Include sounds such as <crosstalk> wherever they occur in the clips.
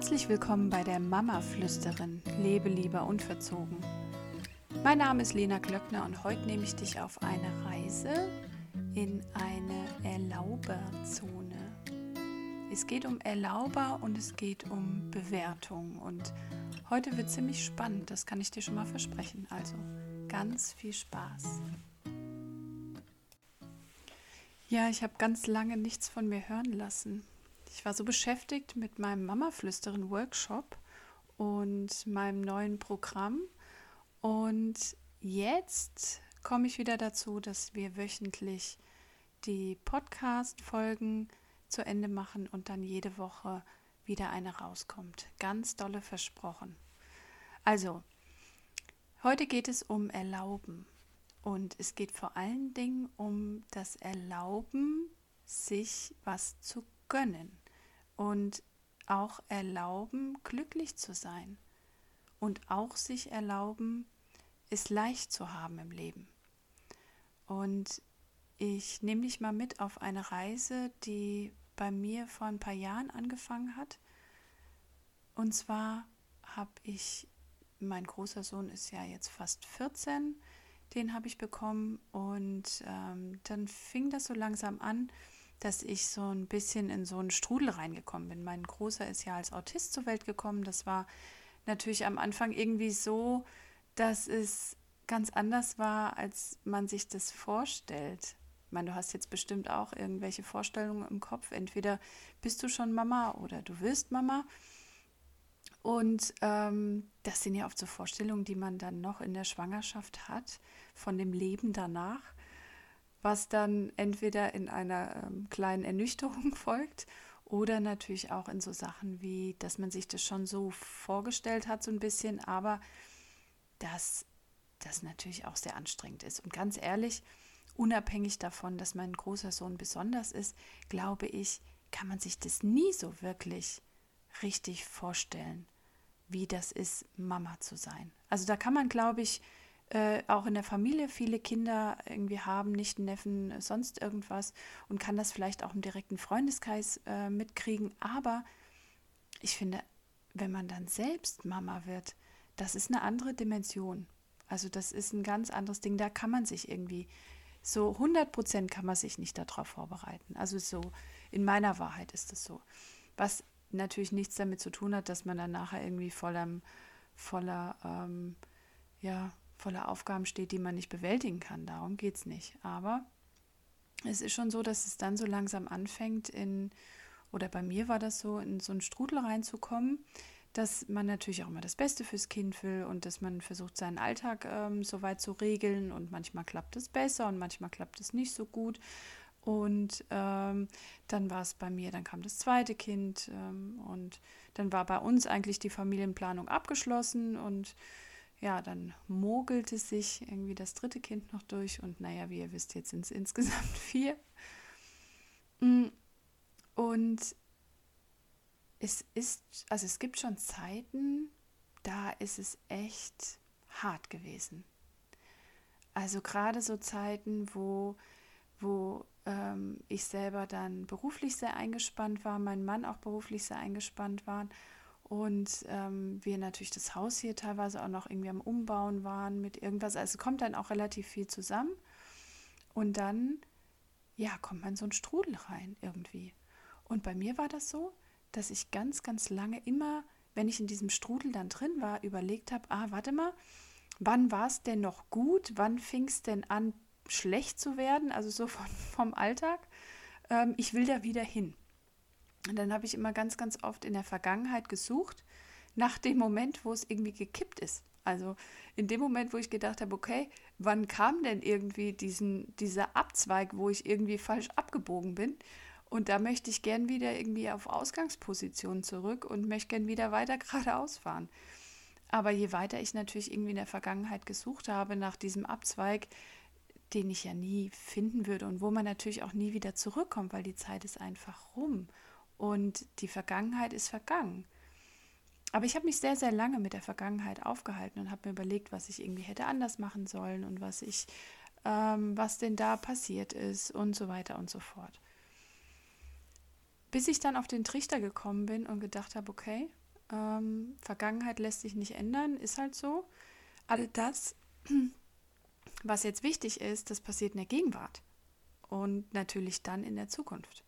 Herzlich willkommen bei der Mama-Flüsterin, lebe lieber unverzogen. Mein Name ist Lena Glöckner und heute nehme ich dich auf eine Reise in eine Erlauberzone. Es geht um Erlauber und es geht um Bewertung und heute wird ziemlich spannend, das kann ich dir schon mal versprechen. Also ganz viel Spaß. Ja, ich habe ganz lange nichts von mir hören lassen. Ich war so beschäftigt mit meinem Mama-Flüsterin-Workshop und meinem neuen Programm. Und jetzt komme ich wieder dazu, dass wir wöchentlich die Podcast-Folgen zu Ende machen und dann jede Woche wieder eine rauskommt. Ganz dolle versprochen. Also, heute geht es um Erlauben. Und es geht vor allen Dingen um das Erlauben, sich was zu gönnen und auch erlauben, glücklich zu sein und auch sich erlauben, es leicht zu haben im Leben. Und ich nehme dich mal mit auf eine Reise, die bei mir vor ein paar Jahren angefangen hat. Und zwar habe ich, mein großer Sohn ist ja jetzt fast 14, den habe ich bekommen und ähm, dann fing das so langsam an, dass ich so ein bisschen in so einen Strudel reingekommen bin. Mein Großer ist ja als Autist zur Welt gekommen. Das war natürlich am Anfang irgendwie so, dass es ganz anders war, als man sich das vorstellt. Ich meine, du hast jetzt bestimmt auch irgendwelche Vorstellungen im Kopf. Entweder bist du schon Mama oder du wirst Mama. Und ähm, das sind ja oft so Vorstellungen, die man dann noch in der Schwangerschaft hat, von dem Leben danach was dann entweder in einer ähm, kleinen Ernüchterung <laughs> folgt oder natürlich auch in so Sachen wie, dass man sich das schon so vorgestellt hat, so ein bisschen, aber dass das natürlich auch sehr anstrengend ist. Und ganz ehrlich, unabhängig davon, dass mein großer Sohn besonders ist, glaube ich, kann man sich das nie so wirklich richtig vorstellen, wie das ist, Mama zu sein. Also da kann man, glaube ich, äh, auch in der Familie viele Kinder irgendwie haben, nicht Neffen, sonst irgendwas und kann das vielleicht auch im direkten Freundeskreis äh, mitkriegen. Aber ich finde, wenn man dann selbst Mama wird, das ist eine andere Dimension. Also das ist ein ganz anderes Ding. Da kann man sich irgendwie so 100 Prozent kann man sich nicht darauf vorbereiten. Also so in meiner Wahrheit ist es so. Was natürlich nichts damit zu tun hat, dass man dann nachher irgendwie voller, voller ähm, ja, voller Aufgaben steht, die man nicht bewältigen kann. Darum geht es nicht. Aber es ist schon so, dass es dann so langsam anfängt, in, oder bei mir war das so, in so einen Strudel reinzukommen, dass man natürlich auch immer das Beste fürs Kind will und dass man versucht, seinen Alltag ähm, so weit zu regeln und manchmal klappt es besser und manchmal klappt es nicht so gut. Und ähm, dann war es bei mir, dann kam das zweite Kind ähm, und dann war bei uns eigentlich die Familienplanung abgeschlossen und ja, dann mogelte sich irgendwie das dritte Kind noch durch und naja, wie ihr wisst, jetzt sind es <laughs> insgesamt vier. Mm, und es ist, also es gibt schon Zeiten, da ist es echt hart gewesen. Also gerade so Zeiten, wo, wo ähm, ich selber dann beruflich sehr eingespannt war, mein Mann auch beruflich sehr eingespannt war und ähm, wir natürlich das Haus hier teilweise auch noch irgendwie am Umbauen waren mit irgendwas. Also kommt dann auch relativ viel zusammen. Und dann, ja, kommt man so ein Strudel rein irgendwie. Und bei mir war das so, dass ich ganz, ganz lange immer, wenn ich in diesem Strudel dann drin war, überlegt habe, ah, warte mal, wann war es denn noch gut? Wann fing es denn an, schlecht zu werden? Also so von, <laughs> vom Alltag. Ähm, ich will da wieder hin. Und dann habe ich immer ganz, ganz oft in der Vergangenheit gesucht nach dem Moment, wo es irgendwie gekippt ist. Also in dem Moment, wo ich gedacht habe, okay, wann kam denn irgendwie diesen, dieser Abzweig, wo ich irgendwie falsch abgebogen bin? Und da möchte ich gern wieder irgendwie auf Ausgangsposition zurück und möchte gern wieder weiter <laughs> geradeaus fahren. Aber je weiter ich natürlich irgendwie in der Vergangenheit gesucht habe nach diesem Abzweig, den ich ja nie finden würde und wo man natürlich auch nie wieder zurückkommt, weil die Zeit ist einfach rum und die Vergangenheit ist vergangen. Aber ich habe mich sehr, sehr lange mit der Vergangenheit aufgehalten und habe mir überlegt, was ich irgendwie hätte anders machen sollen und was ich, ähm, was denn da passiert ist und so weiter und so fort. Bis ich dann auf den Trichter gekommen bin und gedacht habe, okay, Ähm, Vergangenheit lässt sich nicht ändern, ist halt so. All das, was jetzt wichtig ist, das passiert in der Gegenwart und natürlich dann in der Zukunft.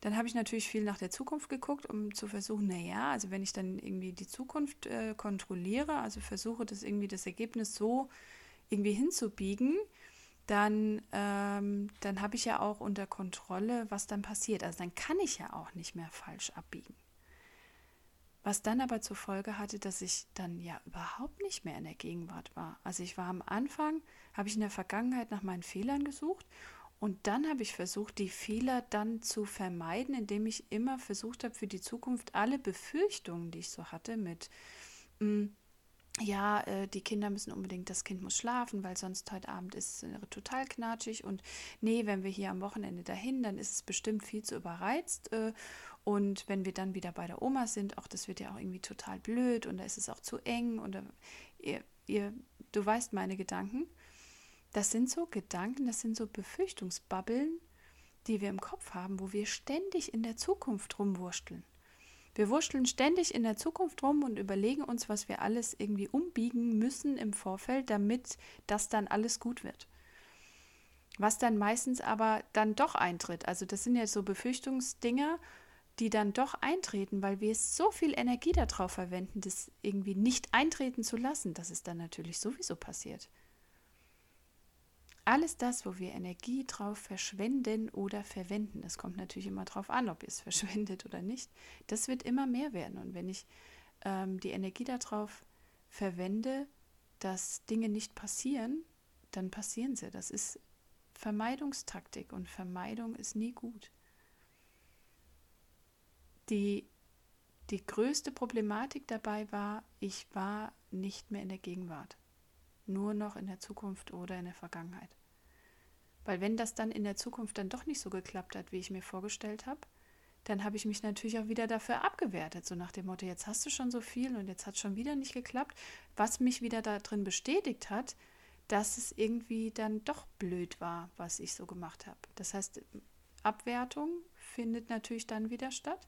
Dann habe ich natürlich viel nach der Zukunft geguckt, um zu versuchen, naja, also wenn ich dann irgendwie die Zukunft äh, kontrolliere, also versuche das irgendwie das Ergebnis so irgendwie hinzubiegen, dann, ähm, dann habe ich ja auch unter Kontrolle, was dann passiert. Also dann kann ich ja auch nicht mehr falsch abbiegen. Was dann aber zur Folge hatte, dass ich dann ja überhaupt nicht mehr in der Gegenwart war. Also ich war am Anfang, habe ich in der Vergangenheit nach meinen Fehlern gesucht und dann habe ich versucht, die Fehler dann zu vermeiden, indem ich immer versucht habe, für die Zukunft alle Befürchtungen, die ich so hatte, mit mh, hm, ja, äh, die Kinder müssen unbedingt, das Kind muss schlafen, weil sonst heute Abend ist es total knatschig und nee, wenn wir hier am Wochenende dahin, dann ist es bestimmt viel zu überreizt äh, und wenn wir dann wieder bei der Oma sind, auch das wird ja auch irgendwie total blöd und da ist es auch zu eng und ihr, ihr, du weißt meine Gedanken. Das sind so Gedanken, das sind so Befürchtungsbabbeln, die wir im Kopf haben, wo wir ständig in der Zukunft rumwurschteln. Wir wurschteln ständig in der Zukunft rum und überlegen uns, was wir alles irgendwie umbiegen müssen im Vorfeld, damit das dann alles gut wird. Was dann meistens aber dann doch eintritt. Also das sind ja so Befürchtungsdinger, die dann doch eintreten, weil wir so viel Energie darauf verwenden, das irgendwie nicht eintreten zu lassen, dass es dann natürlich sowieso passiert. Alles das, wo wir Energie drauf verschwenden oder verwenden, das kommt natürlich immer darauf an, ob ihr es <laughs> verschwendet oder nicht, das wird immer mehr werden. Und wenn ich ähm, die Energie darauf verwende, dass Dinge nicht passieren, dann passieren sie. Das ist Vermeidungstaktik und Vermeidung ist nie gut. Die, die größte Problematik dabei war, ich war nicht mehr in der Gegenwart, nur noch in der Zukunft oder in der Vergangenheit. Weil wenn das dann in der Zukunft dann doch nicht so geklappt hat, wie ich mir vorgestellt habe, dann habe ich mich natürlich auch wieder dafür abgewertet, so nach dem Motto, jetzt hast du schon so viel und jetzt hat es schon wieder nicht geklappt, was mich wieder darin bestätigt hat, dass es irgendwie dann doch blöd war, was ich so gemacht habe. Das heißt, Abwertung findet natürlich dann wieder statt.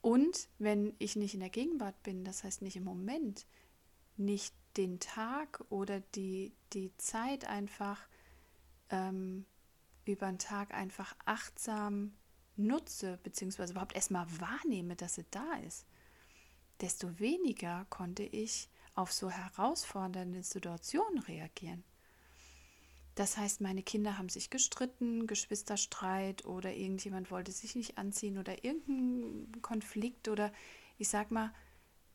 Und wenn ich nicht in der Gegenwart bin, das heißt nicht im Moment, nicht den Tag oder die, die Zeit einfach ähm, über den Tag einfach achtsam nutze, beziehungsweise überhaupt erstmal wahrnehme, dass sie da ist, desto weniger konnte ich auf so herausfordernde Situationen reagieren. Das heißt, meine Kinder haben sich gestritten, Geschwisterstreit oder irgendjemand wollte sich nicht anziehen oder irgendein Konflikt oder ich sag mal,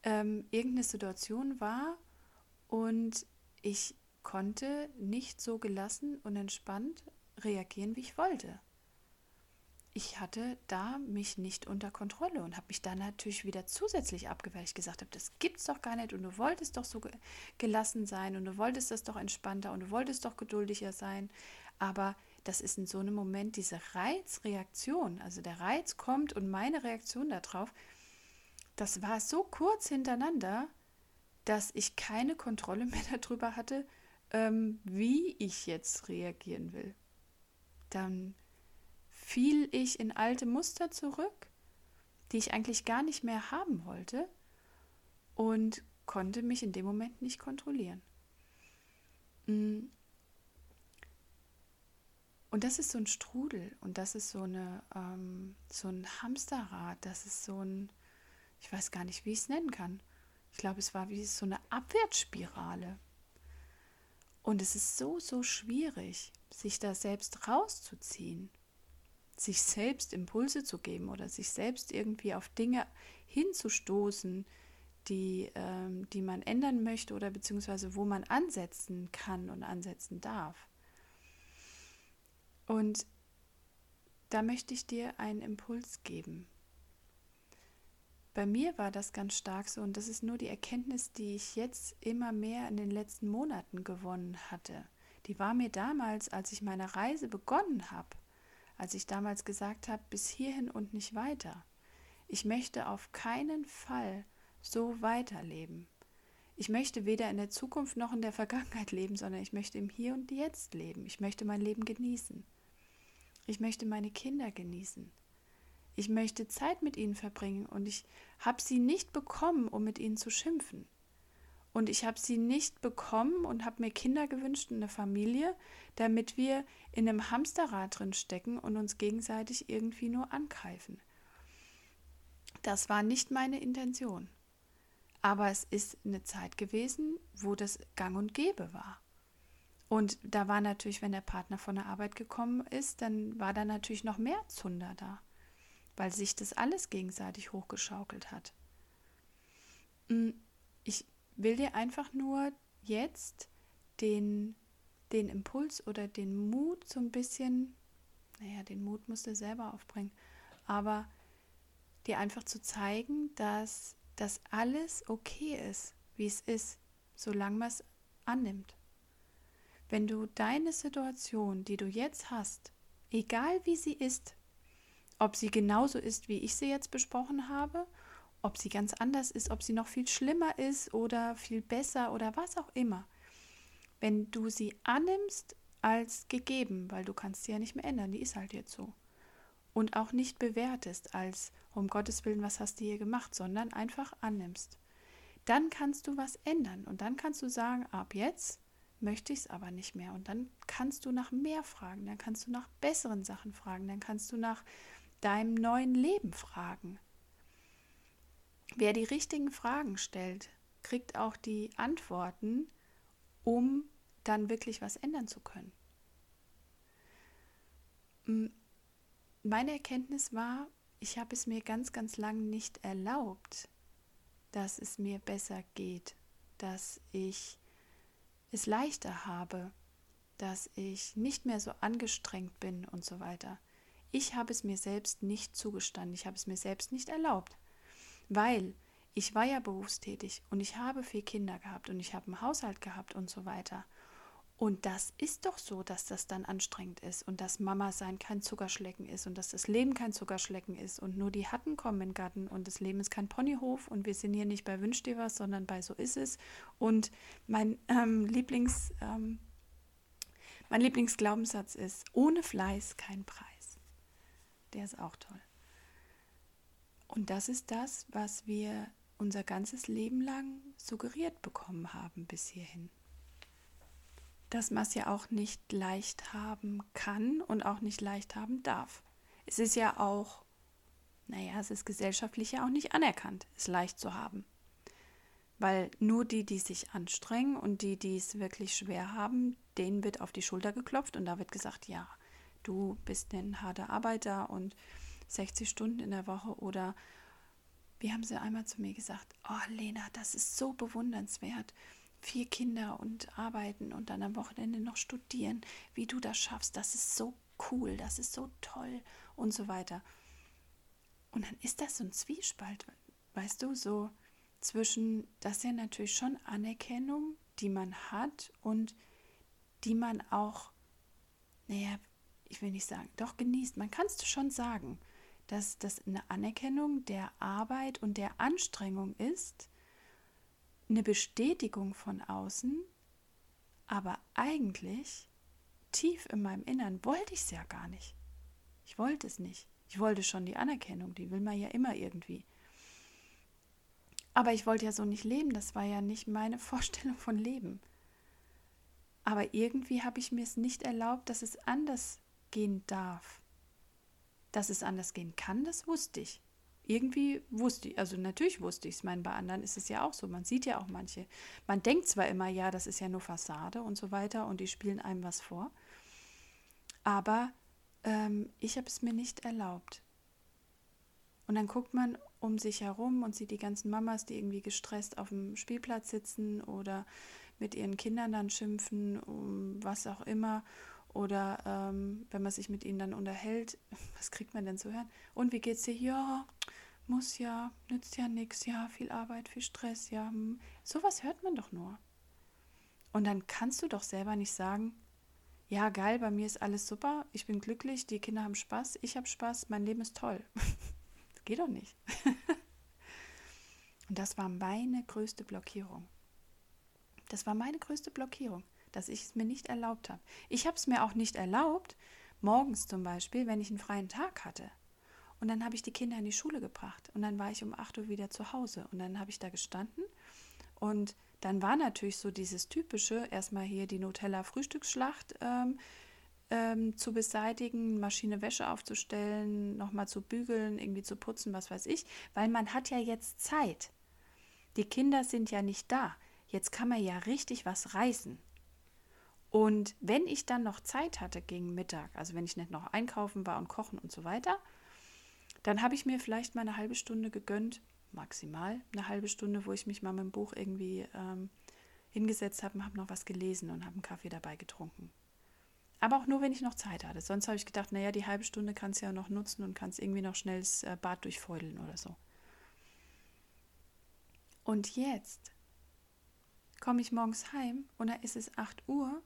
ähm, irgendeine Situation war und ich konnte nicht so gelassen und entspannt reagieren, wie ich wollte. Ich hatte da mich nicht unter Kontrolle und habe mich dann natürlich wieder zusätzlich abgewehrt. Ich gesagt habe, das gibt's doch gar nicht und du wolltest doch so gelassen sein und du wolltest das doch entspannter und du wolltest doch geduldiger sein. Aber das ist in so einem Moment diese Reizreaktion. Also der Reiz kommt und meine Reaktion darauf, das war so kurz hintereinander, dass ich keine Kontrolle <laughs> mehr darüber hatte, ähm, wie ich jetzt reagieren will. Dann fiel ich in alte Muster zurück, die ich eigentlich gar nicht mehr haben wollte und konnte mich in dem Moment nicht kontrollieren. Mm. Und das ist so ein Strudel und das ist so, eine, ähm, so ein Hamsterrad, das ist so ein, ich weiß gar nicht, wie ich es nennen kann. Ich glaube, es war wie so eine Abwärtsspirale. Und es ist so, so schwierig, sich da selbst rauszuziehen, sich selbst Impulse zu geben oder sich selbst irgendwie auf Dinge hinzustoßen, die, ähm, die man ändern möchte oder beziehungsweise wo man ansetzen kann und ansetzen darf. Und da möchte ich dir einen Impuls geben. Bei mir war das ganz stark so und das ist nur die Erkenntnis, die ich jetzt immer mehr in den letzten Monaten gewonnen hatte. Die war mir damals, als ich meine Reise begonnen habe, als ich damals gesagt habe, bis hierhin und nicht weiter. Ich möchte auf keinen Fall so weiterleben. Ich möchte weder in der Zukunft noch in der Vergangenheit leben, sondern ich möchte im Hier und Jetzt leben. Ich möchte mein Leben genießen. Ich möchte meine Kinder genießen. Ich möchte Zeit mit ihnen verbringen und ich habe sie nicht bekommen, um mit ihnen zu schimpfen. Und ich habe sie nicht bekommen und habe mir Kinder gewünscht und eine Familie, damit wir in einem Hamsterrad drin stecken und uns gegenseitig irgendwie nur angreifen. Das war nicht meine Intention. Aber es ist eine Zeit gewesen, wo das gang und gäbe war. Und da war natürlich, wenn der Partner von der Arbeit gekommen ist, dann war da natürlich noch mehr Zunder da, weil sich das alles gegenseitig hochgeschaukelt hat. Hm, ich will dir einfach nur jetzt den, den Impuls oder den Mut so ein bisschen, naja, den Mut musst du selber aufbringen, aber dir einfach zu zeigen, dass das alles okay ist, wie es ist, solange man es annimmt. Wenn du deine Situation, die du jetzt hast, egal wie sie ist, ob sie genauso ist, wie ich sie jetzt besprochen habe ob sie ganz anders ist, ob sie noch viel schlimmer ist oder viel besser oder was auch immer. Wenn du sie annimmst als gegeben, weil du kannst sie ja nicht mehr ändern, die ist halt jetzt so. Und auch nicht bewertest als, um Gottes Willen, was hast du hier gemacht, sondern einfach annimmst. Dann kannst du was ändern und dann kannst du sagen, ab jetzt möchte ich es aber nicht mehr. Und dann kannst du nach mehr fragen, dann kannst du nach besseren Sachen fragen, dann kannst du nach deinem neuen Leben fragen. Wer die richtigen Fragen stellt, kriegt auch die Antworten, um dann wirklich was ändern zu können. Meine Erkenntnis war, ich habe es mir ganz, ganz lang nicht erlaubt, dass es mir besser geht, dass ich es leichter habe, dass ich nicht mehr so angestrengt bin und so weiter. Ich habe es mir selbst nicht zugestanden, ich habe es mir selbst nicht erlaubt. Weil ich war ja berufstätig und ich habe vier Kinder gehabt und ich habe einen Haushalt gehabt und so weiter. Und das ist doch so, dass das dann anstrengend ist und dass Mama sein kein Zuckerschlecken ist und dass das Leben kein Zuckerschlecken ist und nur die Hatten kommen in Garten und das Leben ist kein Ponyhof und wir sind hier nicht bei Wünsch dir was, sondern bei So ist es. Und mein ähm, Lieblings, ähm, mein Lieblingsglaubenssatz ist, ohne Fleiß kein Preis. Der ist auch toll. Und das ist das, was wir unser ganzes Leben lang suggeriert bekommen haben bis hierhin. Dass man es ja auch nicht leicht haben kann und auch nicht leicht haben darf. Es ist ja auch, naja, es ist gesellschaftlich ja auch nicht anerkannt, es leicht zu haben. Weil nur die, die sich anstrengen und die, die es wirklich schwer haben, denen wird auf die Schulter geklopft und da wird gesagt, ja, du bist ein harter Arbeiter und 60 Stunden in der Woche oder wie haben sie einmal zu mir gesagt, oh Lena, das ist so bewundernswert. Vier Kinder und arbeiten und dann am Wochenende noch studieren, wie du das schaffst, das ist so cool, das ist so toll und so weiter. Und dann ist das so ein Zwiespalt, weißt du, so zwischen, das ist ja natürlich schon Anerkennung, die man hat und die man auch, naja, ich will nicht sagen, doch genießt. Man kann es schon sagen dass das eine Anerkennung der Arbeit und der Anstrengung ist, eine Bestätigung von außen, aber eigentlich tief in meinem Innern wollte ich es ja gar nicht. Ich wollte es nicht. Ich wollte schon die Anerkennung, die will man ja immer irgendwie. Aber ich wollte ja so nicht leben, das war ja nicht meine <laughs> Vorstellung von Leben. Aber irgendwie habe ich mir es nicht erlaubt, dass es anders gehen darf. Dass es anders gehen kann, das wusste ich. Irgendwie wusste ich, also natürlich wusste ich es. Ich meine, bei anderen ist es ja auch so. Man sieht ja auch manche. Man denkt zwar immer, ja, das ist ja nur Fassade und so weiter und die spielen einem was vor. Aber ähm, ich habe es mir nicht erlaubt. Und dann guckt man um sich herum und sieht die ganzen Mamas, die irgendwie gestresst auf dem Spielplatz sitzen oder mit ihren Kindern dann schimpfen, um was auch immer. Oder ähm, wenn man sich mit ihnen dann unterhält, <laughs> was kriegt man denn zu hören? Und wie geht's dir? Ja, muss ja, nützt ja nichts, ja, viel Arbeit, viel Stress, ja. Hm. Sowas hört man doch nur. Und dann kannst du doch selber nicht sagen, ja, geil, bei mir ist alles super, ich bin glücklich, die Kinder haben Spaß, ich habe Spaß, mein Leben ist toll. das <laughs> geht doch nicht. <laughs> Und das war meine größte Blockierung. Das war meine größte Blockierung dass ich es mir nicht erlaubt habe. Ich habe es mir auch nicht erlaubt, morgens zum Beispiel, wenn ich einen freien Tag hatte Und dann habe ich die Kinder in die Schule gebracht. Und dann war ich um 8 Uhr wieder zu Hause. Und dann habe ich da gestanden. Und dann war natürlich so dieses typische, erstmal hier die Nutella-Frühstücksschlacht ähm, ähm, zu beseitigen, Maschine Wäsche aufzustellen, nochmal zu bügeln, irgendwie zu putzen, was weiß ich. Weil man hat ja jetzt Zeit. Die Kinder sind ja nicht da. Jetzt kann man ja richtig was reißen. Und wenn ich dann noch Zeit hatte gegen Mittag, also wenn ich nicht noch einkaufen war und kochen und so weiter, dann habe ich mir vielleicht mal eine halbe Stunde gegönnt, maximal eine halbe Stunde, wo ich mich mal mit dem Buch irgendwie ähm, hingesetzt habe und habe noch was gelesen und habe einen Kaffee dabei getrunken. Aber auch nur, wenn ich noch Zeit hatte. Sonst habe ich gedacht, naja, die halbe Stunde kannst du ja noch nutzen und kannst irgendwie noch schnell das äh, Bad durchfeudeln oder so. Und jetzt komme ich morgens heim und da ist es 8 Uhr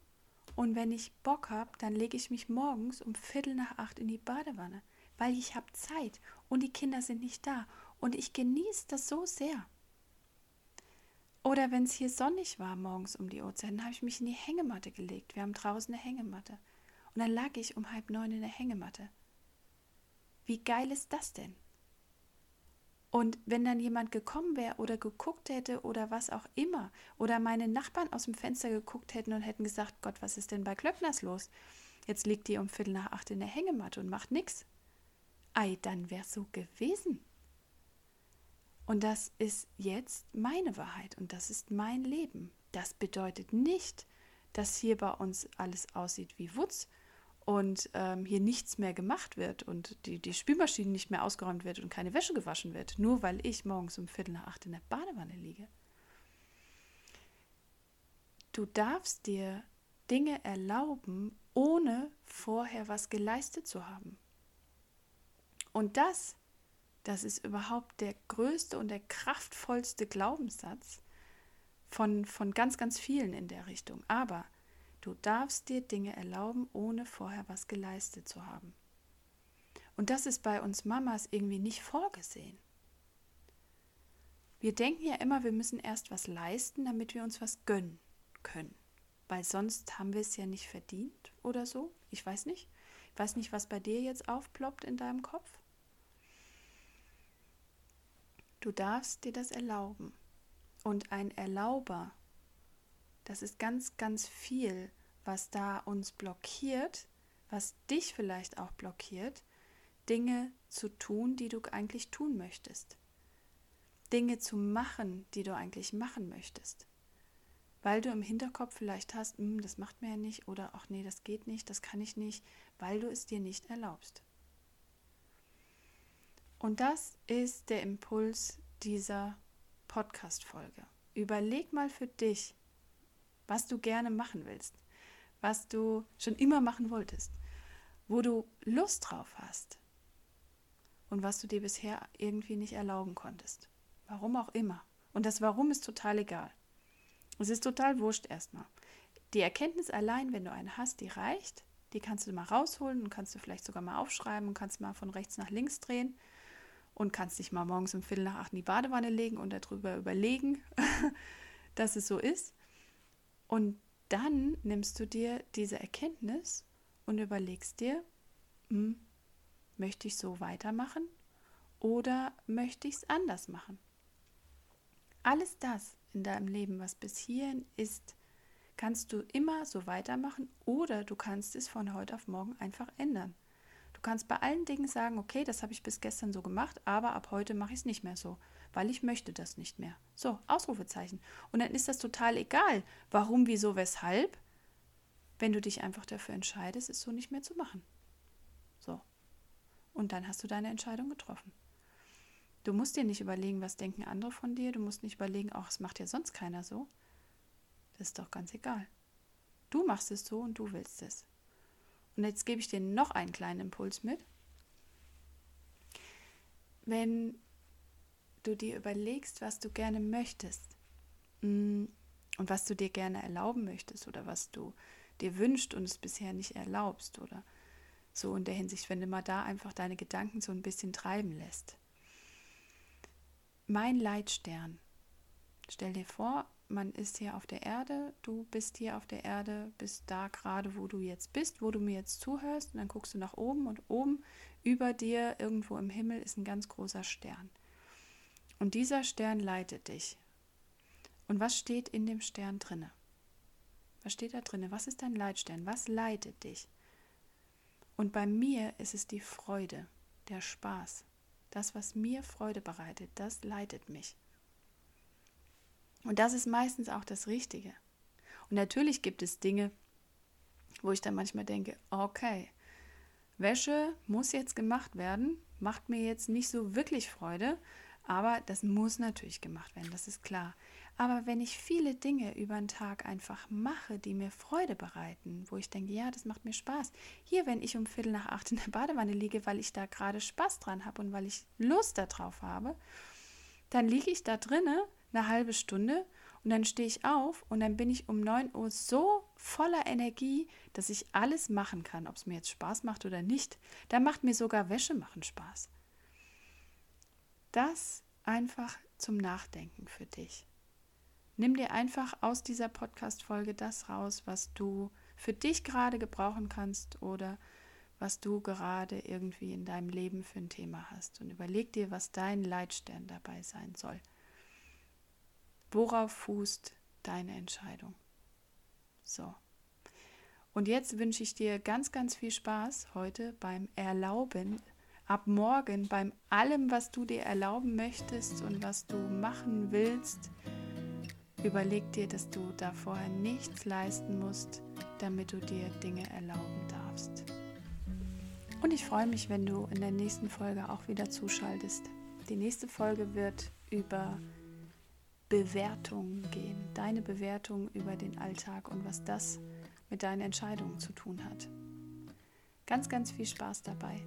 und wenn ich Bock habe, dann lege ich mich morgens um Viertel nach acht in die Badewanne, weil ich habe Zeit und die Kinder sind nicht da und ich genieße das so sehr. Oder wenn es hier sonnig war morgens um die Uhrzeit, dann habe ich mich in die Hängematte gelegt. Wir haben draußen eine Hängematte. Und dann lag ich um halb neun in der Hängematte. Wie geil ist das denn? Und wenn dann jemand gekommen wäre oder geguckt hätte oder was auch immer, oder meine Nachbarn aus dem Fenster geguckt hätten und hätten gesagt, Gott, was ist denn bei Klöckners los? Jetzt liegt die um Viertel nach acht in der Hängematte und macht nichts. Ei, dann wär's so gewesen. Und das ist jetzt meine Wahrheit und das ist mein Leben. Das bedeutet nicht, dass hier bei uns alles aussieht wie Wutz und ähm, hier nichts mehr gemacht wird und die, die Spülmaschine nicht mehr ausgeräumt wird und keine Wäsche gewaschen wird, nur weil ich morgens um Viertel nach acht in der Badewanne liege. Du darfst dir Dinge erlauben, ohne vorher was geleistet zu haben. Und das, das ist überhaupt der größte und der kraftvollste Glaubenssatz von, von ganz, ganz vielen in der Richtung. Aber Du darfst dir Dinge erlauben, ohne vorher was geleistet zu haben. Und das ist bei uns Mamas irgendwie nicht vorgesehen. Wir denken ja immer, wir müssen erst was leisten, damit wir uns was gönnen können. Weil sonst haben wir es ja nicht verdient oder so. Ich weiß nicht. Ich weiß nicht, was bei dir jetzt aufploppt in deinem Kopf. Du darfst dir das erlauben. Und ein Erlauber das ist ganz, ganz viel, was da uns blockiert, was dich vielleicht auch blockiert, Dinge zu tun, die du eigentlich tun möchtest. Dinge zu machen, die du eigentlich machen möchtest. Weil du im Hinterkopf vielleicht hast, hm, das macht mir ja nicht oder ach nee, das geht nicht, das kann ich nicht, weil du es dir nicht erlaubst. Und das ist der Impuls dieser Podcast-Folge. Überleg mal für dich, was du gerne machen willst, was du schon immer machen wolltest, wo du Lust drauf hast und was du dir bisher irgendwie nicht erlauben konntest. Warum auch immer. Und das Warum ist total egal. Es ist total wurscht erstmal. Die Erkenntnis allein, wenn du eine hast, die reicht. Die kannst du mal rausholen und kannst du vielleicht sogar mal aufschreiben und kannst mal von rechts nach links drehen und kannst dich mal morgens um Viertel nach acht in die Badewanne legen und darüber überlegen, <laughs> dass es so ist. Und dann nimmst du dir diese Erkenntnis und überlegst dir, hm, möchte ich so weitermachen oder möchte ich es anders machen? Alles das in deinem Leben, was bis hierhin ist, kannst du immer so weitermachen oder du kannst es von heute auf morgen einfach ändern. Du kannst bei allen Dingen sagen, okay, das habe ich bis gestern so gemacht, aber ab heute mache ich es nicht mehr so weil ich möchte das nicht mehr. So, Ausrufezeichen. Und dann ist das total egal, warum, wieso, weshalb, wenn du dich einfach dafür entscheidest, es so nicht mehr zu machen. So. Und dann hast du deine Entscheidung getroffen. Du musst dir nicht überlegen, was denken andere von dir. Du musst nicht überlegen, ach, es macht ja sonst keiner so. Das ist doch ganz egal. Du machst es so und du willst es. Und jetzt gebe ich dir noch einen kleinen Impuls mit. Wenn du dir überlegst, was du gerne möchtest mm, und was du dir gerne erlauben möchtest oder was du dir wünschst und es bisher nicht erlaubst oder so in der Hinsicht, wenn du mal da einfach deine Gedanken so ein bisschen treiben lässt. Mein Leitstern. Stell dir vor, man ist hier auf der Erde, du bist hier auf der Erde, bist da gerade, wo du jetzt bist, wo du mir jetzt zuhörst, und dann guckst du nach oben und oben Über dir irgendwo im Himmel ist ein ganz großer Stern. Und dieser Stern leitet dich. Und was steht in dem Stern drinne? Was steht da drinne? Was ist dein Leitstern? Was leitet dich? Und bei mir ist es die Freude, der Spaß. Das, was mir Freude bereitet, das leitet mich. Und das ist meistens auch das Richtige. Und natürlich gibt es Dinge, wo ich dann manchmal denke, okay, Wäsche muss jetzt gemacht werden, macht mir jetzt nicht so wirklich Freude, aber das muss natürlich gemacht werden, das ist klar. Aber wenn ich viele Dinge über den Tag einfach mache, die mir Freude bereiten, wo ich denke, ja, das macht mir Spaß. Hier, wenn ich um Viertel nach acht in der Badewanne liege, weil ich da gerade Spaß dran habe und weil ich Lust darauf habe, dann liege ich da drinne eine halbe Stunde und dann stehe ich auf und dann bin ich um 9 Uhr so voller Energie, dass ich alles machen kann, ob es mir jetzt Spaß macht oder nicht. Da macht mir sogar Wäsche machen Spaß. Das einfach zum Nachdenken für dich. Nimm dir einfach aus dieser Podcast-Folge das raus, was du für dich gerade gebrauchen kannst oder was du gerade irgendwie in deinem Leben für ein Thema hast. Und überleg dir, was dein Leitstern dabei sein soll. Worauf fußt deine Entscheidung? So. Und jetzt wünsche ich dir ganz, ganz viel Spaß heute beim Erlauben ab morgen beim allem, was du dir erlauben möchtest und was du machen willst, überleg dir, dass du da vorher nichts leisten musst, damit du dir Dinge erlauben darfst. Und ich freue mich, wenn du in der nächsten Folge auch wieder zuschaltest. Die nächste Folge wird über Bewertungen gehen, deine Bewertung über den Alltag und was das mit deinen Entscheidungen zu tun hat. Ganz, ganz viel Spaß dabei.